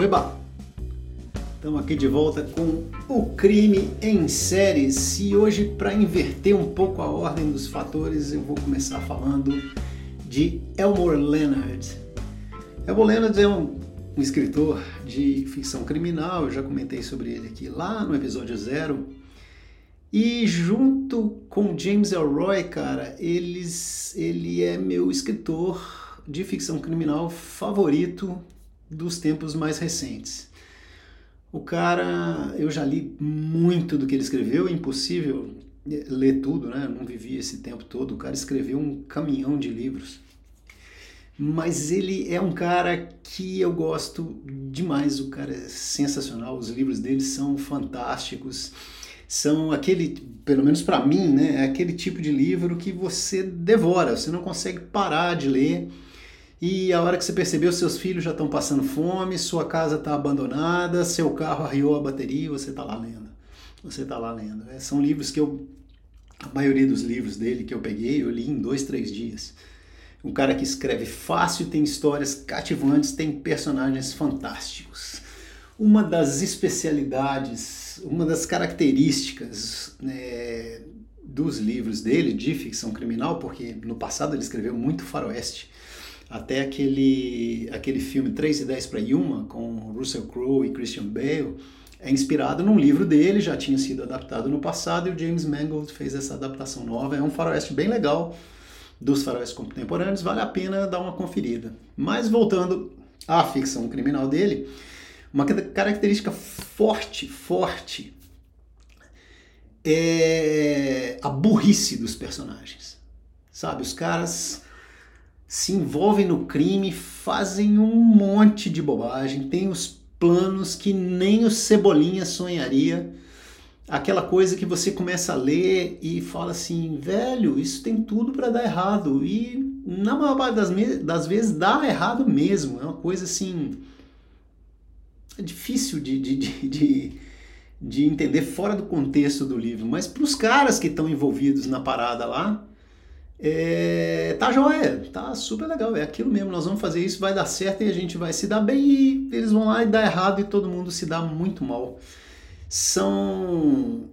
Oeba! Estamos aqui de volta com o crime em séries e hoje, para inverter um pouco a ordem dos fatores, eu vou começar falando de Elmore Leonard. Elmore Leonard é um, um escritor de ficção criminal, eu já comentei sobre ele aqui lá no episódio zero. E junto com James Elroy, cara, eles, ele é meu escritor de ficção criminal favorito dos tempos mais recentes. O cara, eu já li muito do que ele escreveu, é impossível ler tudo, né? Eu não vivi esse tempo todo. O cara escreveu um caminhão de livros. Mas ele é um cara que eu gosto demais. O cara é sensacional. Os livros dele são fantásticos. São aquele, pelo menos para mim, né? É aquele tipo de livro que você devora. Você não consegue parar de ler e a hora que você percebeu, seus filhos já estão passando fome, sua casa está abandonada, seu carro arriou a bateria e você está lá lendo. Você está lá lendo. É, são livros que eu. A maioria dos livros dele que eu peguei, eu li em dois, três dias. Um cara que escreve fácil, tem histórias cativantes, tem personagens fantásticos. Uma das especialidades, uma das características né, dos livros dele de ficção criminal, porque no passado ele escreveu muito faroeste até aquele, aquele filme 3 e 10 para Yuma, com Russell Crowe e Christian Bale, é inspirado num livro dele, já tinha sido adaptado no passado, e o James Mangold fez essa adaptação nova. É um faroeste bem legal dos faroestes contemporâneos, vale a pena dar uma conferida. Mas voltando à ficção criminal dele, uma característica forte, forte, é a burrice dos personagens. Sabe, os caras se envolvem no crime, fazem um monte de bobagem, tem os planos que nem o Cebolinha sonharia. Aquela coisa que você começa a ler e fala assim, velho, isso tem tudo para dar errado. E na maior parte das, das, vezes dá errado mesmo. É uma coisa assim. É difícil de, de, de, de, de entender fora do contexto do livro. Mas para os caras que estão envolvidos na parada lá, é, tá joia, tá super legal, é aquilo mesmo, nós vamos fazer isso, vai dar certo e a gente vai se dar bem e eles vão lá e dá errado e todo mundo se dá muito mal. São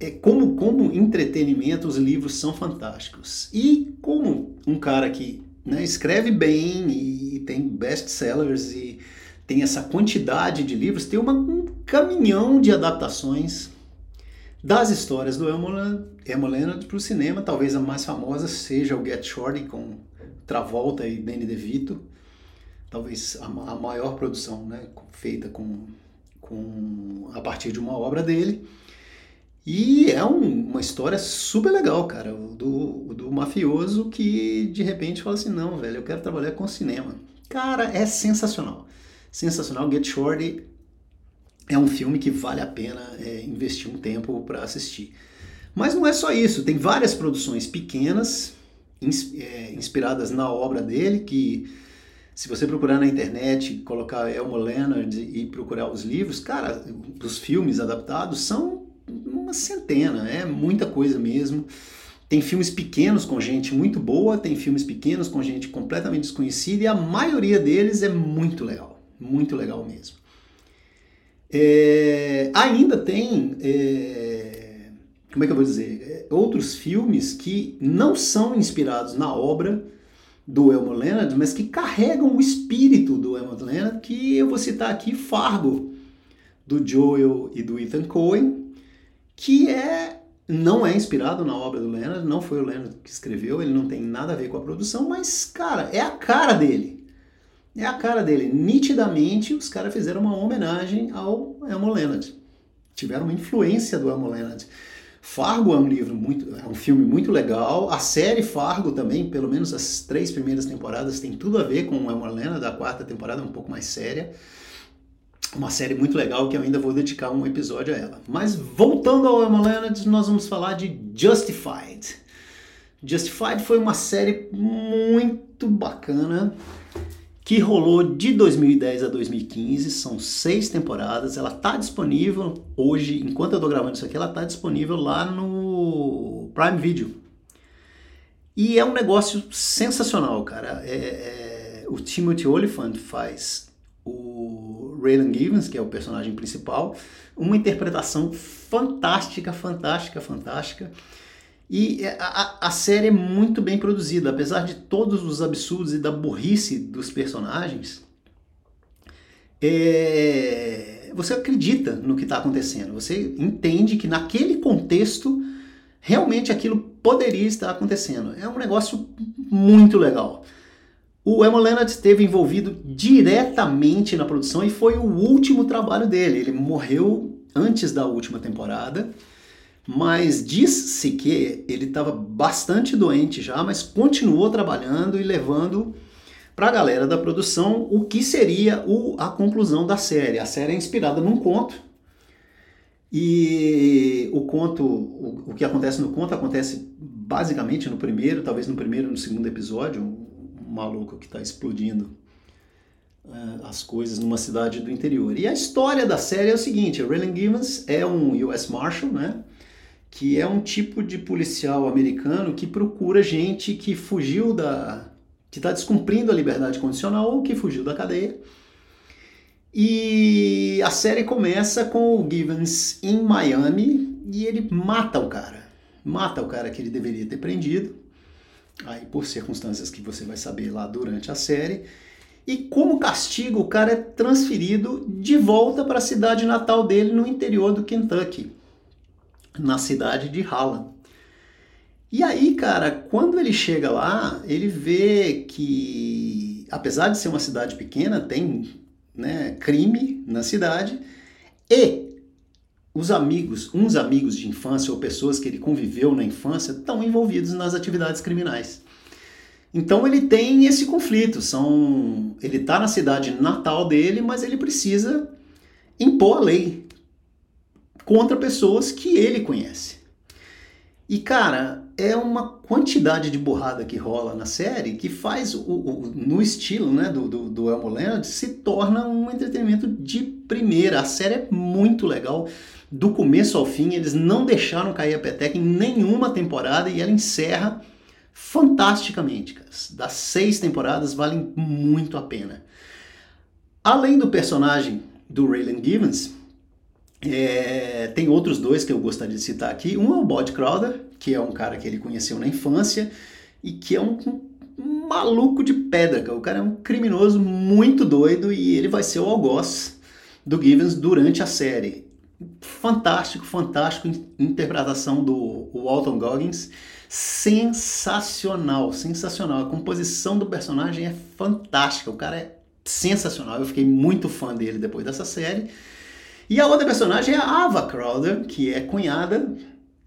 é, como, como entretenimento, os livros são fantásticos. E como um cara que né, escreve bem e tem best-sellers e tem essa quantidade de livros, tem uma, um caminhão de adaptações das histórias do Elmo Leonard para o cinema, talvez a mais famosa seja o Get Shorty com Travolta e Danny DeVito, talvez a, a maior produção né, feita com, com a partir de uma obra dele. E é um, uma história super legal, cara, do, do mafioso que de repente fala assim, não, velho, eu quero trabalhar com cinema. Cara, é sensacional. Sensacional. Get Shorty é um filme que vale a pena é, investir um tempo para assistir. Mas não é só isso, tem várias produções pequenas, ins, é, inspiradas na obra dele, que se você procurar na internet, colocar Elmo Leonard e procurar os livros, cara, os filmes adaptados são uma centena, é muita coisa mesmo. Tem filmes pequenos com gente muito boa, tem filmes pequenos com gente completamente desconhecida e a maioria deles é muito legal, muito legal mesmo. É, ainda tem, é, como é que eu vou dizer, é, outros filmes que não são inspirados na obra do Elmo Leonard, mas que carregam o espírito do Elmo Leonard, que eu vou citar aqui Fargo, do Joel e do Ethan Coen, que é não é inspirado na obra do Leonard, não foi o Leonard que escreveu, ele não tem nada a ver com a produção, mas, cara, é a cara dele. É a cara dele. Nitidamente, os caras fizeram uma homenagem ao Elmo Leonard. Tiveram uma influência do Elmo Leonard. Fargo é um livro muito, é um filme muito legal. A série Fargo também, pelo menos as três primeiras temporadas, tem tudo a ver com o Elmo Leonard. A quarta temporada é um pouco mais séria. Uma série muito legal que eu ainda vou dedicar um episódio a ela. Mas voltando ao Elmo Leonard, nós vamos falar de Justified. Justified foi uma série muito bacana que rolou de 2010 a 2015, são seis temporadas, ela está disponível hoje, enquanto eu estou gravando isso aqui, ela está disponível lá no Prime Video. E é um negócio sensacional, cara. É, é, o Timothy Olyphant faz o Raylan Givens, que é o personagem principal, uma interpretação fantástica, fantástica, fantástica. E a, a, série é muito bem produzida, apesar de todos os absurdos e da burrice dos personagens. É, você acredita no que está acontecendo, você entende que naquele contexto realmente aquilo poderia estar acontecendo. É um negócio muito legal. O Emma Leonard esteve envolvido diretamente na produção e foi o último trabalho dele. Ele morreu antes da última temporada, mas diz-se que ele estava bastante doente já, mas continuou trabalhando e levando para a galera da produção o que seria o, a conclusão da série. A série é inspirada num conto e o conto, o, o que acontece no conto acontece basicamente no primeiro, talvez no primeiro ou no segundo episódio, um, maluco que está explodindo uh, as coisas numa cidade do interior. E a história da série é o seguinte: Raylan Givens é um U.S. Marshal, né? Que é um tipo de policial americano que procura gente que fugiu da. que está descumprindo a liberdade condicional ou que fugiu da cadeia e a série começa com o Givens em Miami e ele mata o cara. Mata o cara que ele deveria ter prendido. Aí, por circunstâncias que você vai saber lá durante a série. E como castigo, o cara é transferido de volta para a cidade natal dele no interior do Kentucky, na cidade de Hallam. E aí, cara, quando ele chega lá, ele vê que, apesar de ser uma cidade pequena, tem né, crime na cidade e os amigos, uns amigos de infância ou pessoas que ele conviveu na infância estão envolvidos nas atividades criminais. Então ele tem esse conflito, são ele está na cidade natal dele, mas ele precisa impor a lei contra pessoas que ele conhece. E cara, é uma quantidade de borrada que rola na série que faz, o, o no estilo né, do, do, do Elmo Leonard, se torna um entretenimento de primeira. A série é muito legal. Do começo ao fim, eles não deixaram cair a peteca em nenhuma temporada e ela encerra fantasticamente. Cara. Das seis temporadas, valem muito a pena. Além do personagem do Raylan Givens, é, tem outros dois que eu gostaria de citar aqui. Um é o Boyd Crowder, que é um cara que ele conheceu na infância e que é um, um maluco de pedra. O cara é um criminoso muito doido e ele vai ser o algoz do Givens durante a série. Fantástico, fantástico interpretação do Walton Goggins. Sensacional, sensacional. A composição do personagem é fantástica. O cara é sensacional. Eu fiquei muito fã dele depois dessa série. E a outra personagem é a Ava Crowder, que é cunhada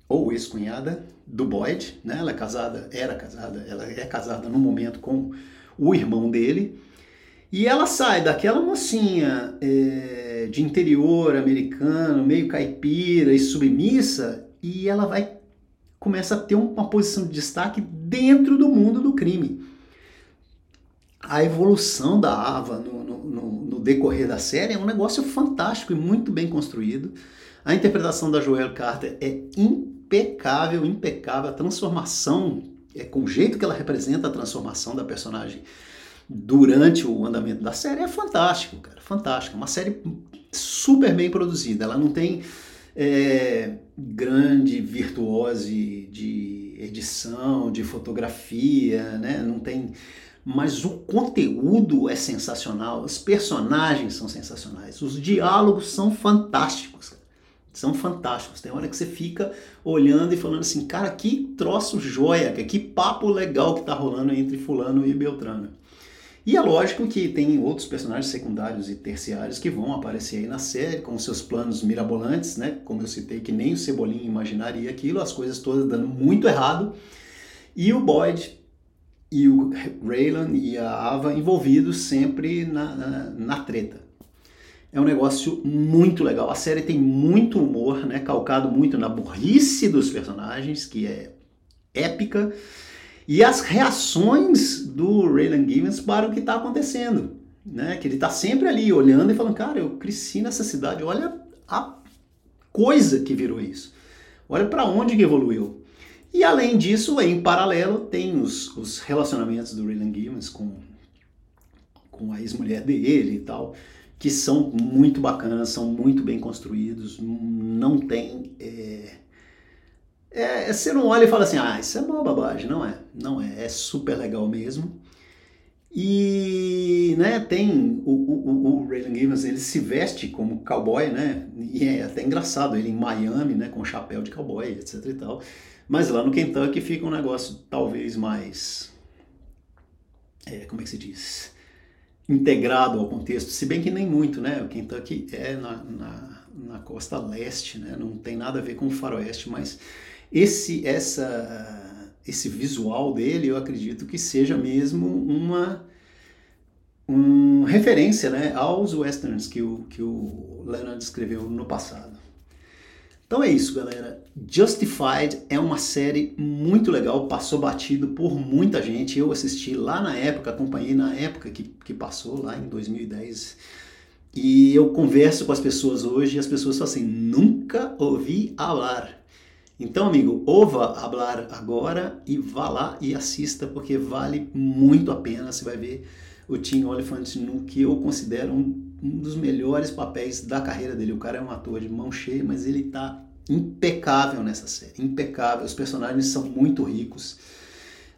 ou ex-cunhada do Boyd, né? Ela é casada, era casada, ela é casada no momento com o irmão dele. E ela sai daquela mocinha é, de interior americano, meio caipira e submissa, e ela vai começa a ter uma posição de destaque dentro do mundo do crime. A evolução da Ava no, decorrer da série é um negócio fantástico e muito bem construído. A interpretação da Joelle Carter é impecável, impecável. A transformação, é com o jeito que ela representa a transformação da personagem durante o andamento da série é fantástico, cara, fantástico. Uma série super bem produzida. Ela não tem é, grande virtuose de edição, de fotografia, né? Não tem mas o conteúdo é sensacional, os personagens são sensacionais, os diálogos são fantásticos. São fantásticos. Tem hora que você fica olhando e falando assim, cara, que troço joia, que papo legal que tá rolando entre fulano e Beltrano. E é lógico que tem outros personagens secundários e terciários que vão aparecer aí na série com seus planos mirabolantes, né? Como eu citei, que nem o Cebolinha imaginaria aquilo, as coisas todas dando muito errado. E o Boyd e o Raylan e a Ava envolvidos sempre na, na, na, treta. É um negócio muito legal. A série tem muito humor, né? calcado muito na burrice dos personagens, que é épica, e as reações do Raylan Givens para o que está acontecendo. Né? Que ele está sempre ali olhando e falando, cara, eu cresci nessa cidade, olha a coisa que virou isso. Olha para onde que evoluiu. E além disso, em paralelo, tem os, os relacionamentos do Raylan Givens com, com a ex-mulher dele e tal, que são muito bacanas, são muito bem construídos, não tem. É, é, é, você não olha e fala assim, ah, isso é uma babagem. Não é, não é, é super legal mesmo. E né, tem o, o, o Raylan Givens, ele se veste como cowboy, né? E é até engraçado, ele em Miami, né, com chapéu de cowboy, etc e tal. Mas lá no Kentucky fica um negócio talvez mais. É, como é que se diz? Integrado ao contexto, se bem que nem muito, né? O Kentucky é na, na, na costa leste, né? Não tem nada a ver com o faroeste, mas esse, essa, esse visual dele, eu acredito que seja mesmo uma, uma referência né, aos westerns que o, que o Leonard escreveu no passado. Então é isso, galera. Justified é uma série muito legal, passou batido por muita gente. Eu assisti lá na época, acompanhei na época que, que passou, lá em 2010. E eu converso com as pessoas hoje e as pessoas falam assim: nunca ouvi falar. Então, amigo, ouva hablar agora e vá lá e assista, porque vale muito a pena. Você vai ver o Tim Oliphant no que eu considero um, um dos melhores papéis da carreira dele. O cara é um ator de mão cheia, mas ele está impecável nessa série, impecável. Os personagens são muito ricos.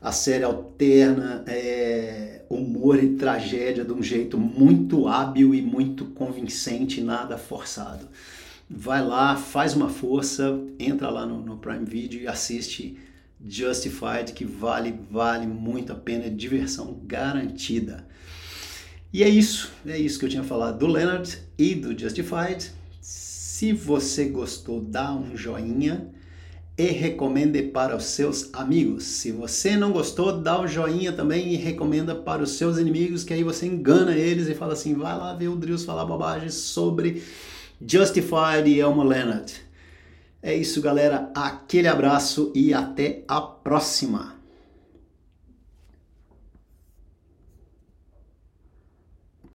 A série alterna é, humor e tragédia de um jeito muito hábil e muito convincente, nada forçado vai lá, faz uma força, entra lá no, no, Prime Video e assiste Justified, que vale, vale muito a pena, diversão garantida. E é isso, é isso que eu tinha falado do Leonard e do Justified. Se você gostou, dá um joinha e recomende para os seus amigos. Se você não gostou, dá um joinha também e recomenda para os seus inimigos, que aí você engana eles e fala assim: vai lá ver o Drius falar bobagem sobre Justified e Elmo Leonard. É isso, galera. Aquele abraço e até a próxima.